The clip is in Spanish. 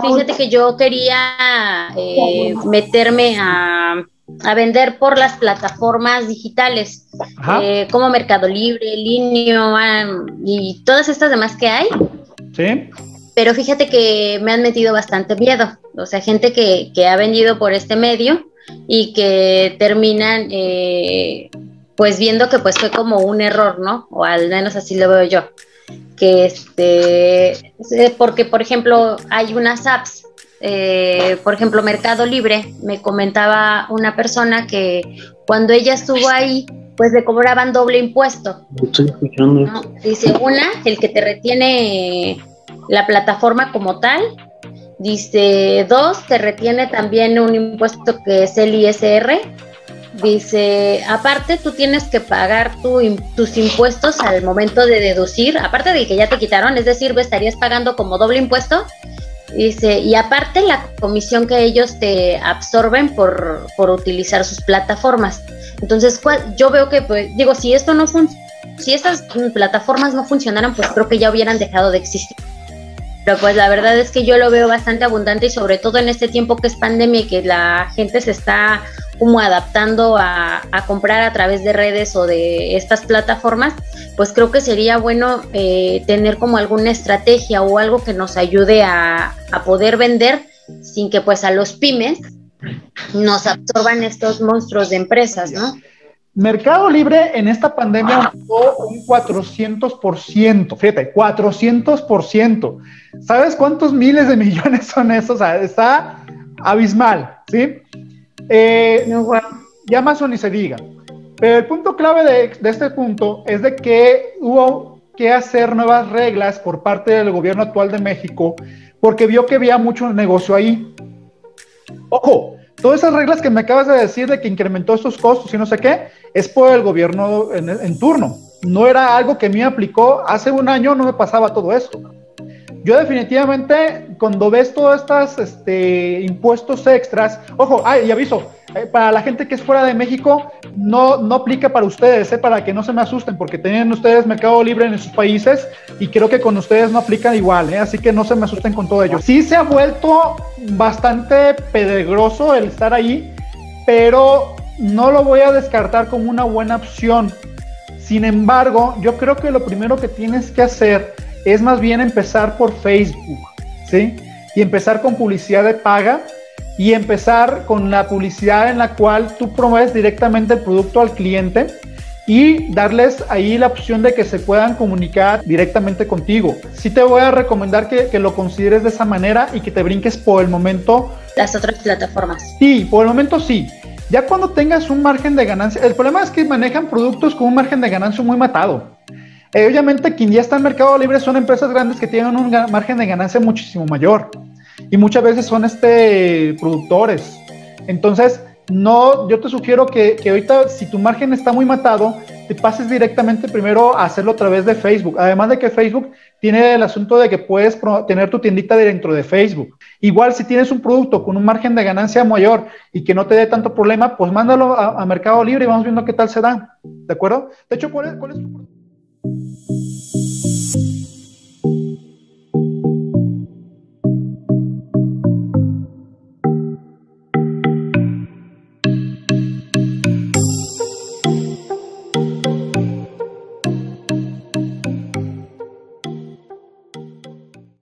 fíjate que yo quería eh, meterme a, vender por las plataformas digitales, eh, como Mercado Libre, Linio y todas estas demás que hay. Sí. Pero fíjate que me han metido bastante miedo. O sea, gente que, que ha vendido por este medio y que terminan eh, pues viendo que pues fue como un error, ¿no? O al menos así lo veo yo. Que este, porque por ejemplo hay unas apps, eh, por ejemplo Mercado Libre, me comentaba una persona que cuando ella estuvo ahí, pues le cobraban doble impuesto. Dice, una, el que te retiene la plataforma como tal, Dice, dos, te retiene también un impuesto que es el ISR. Dice, aparte tú tienes que pagar tus impuestos al momento de deducir, aparte de que ya te quitaron, es decir, estarías pagando como doble impuesto. Dice, y aparte la comisión que ellos te absorben por, por utilizar sus plataformas. Entonces, yo veo que, pues, digo, si esto no si estas plataformas no funcionaran, pues creo que ya hubieran dejado de existir. Pero pues la verdad es que yo lo veo bastante abundante y sobre todo en este tiempo que es pandemia y que la gente se está como adaptando a, comprar a través de redes o de estas plataformas, pues creo que sería bueno eh, tener como alguna estrategia o algo que nos ayude a, poder vender sin que pues a los pymes nos absorban estos monstruos de empresas, ¿no? Mercado Libre en esta pandemia aumentó un 400%, fíjate, 400%. ¿Sabes cuántos miles de millones son esos? O sea, está abismal, ¿sí? Eh, Ya Amazon ni se diga. Pero el punto clave de, este punto es de que hubo que hacer nuevas reglas por parte del gobierno actual de México porque vio que había mucho negocio ahí. Ojo, todas esas reglas que me acabas de decir de que incrementó estos costos y no sé qué, es por el gobierno en, turno. No era algo que me aplicó hace un año, no me pasaba todo esto. Yo definitivamente, cuando ves todos estos este, impuestos extras, ojo, ay, y aviso, eh, para la gente que es fuera de México, no, no aplica para ustedes, eh, para que no se me asusten, porque tienen ustedes mercado libre en sus países y creo que con ustedes no aplica igual, eh, así que no se me asusten con todo ello. Sí se ha vuelto bastante peligroso el estar ahí, pero no lo voy a descartar como una buena opción. Sin embargo, yo creo que lo primero que tienes que hacer es más bien empezar por Facebook, ¿sí? Y empezar con publicidad de paga y empezar con la publicidad en la cual tú promueves directamente el producto al cliente y darles ahí la opción de que se puedan comunicar directamente contigo. Sí te voy a recomendar que, que, lo consideres de esa manera y que te brinques por el momento. Las otras plataformas. Sí, por el momento sí. Ya cuando tengas un margen de ganancia, el problema es que manejan productos con un margen de ganancia muy matado. Eh, obviamente, quien ya está en Mercado Libre son empresas grandes que tienen un margen de ganancia muchísimo mayor. Y muchas veces son este, productores. Entonces, no, yo te sugiero que, que ahorita, si tu margen está muy matado, te pases directamente primero a hacerlo a través de Facebook. Además de que Facebook tiene el asunto de que puedes tener tu tiendita dentro de Facebook. Igual si tienes un producto con un margen de ganancia mayor y que no te dé tanto problema, pues mándalo a, Mercado Libre y vamos viendo qué tal se da. ¿De acuerdo? De hecho, ¿cuál es, cuál es tu?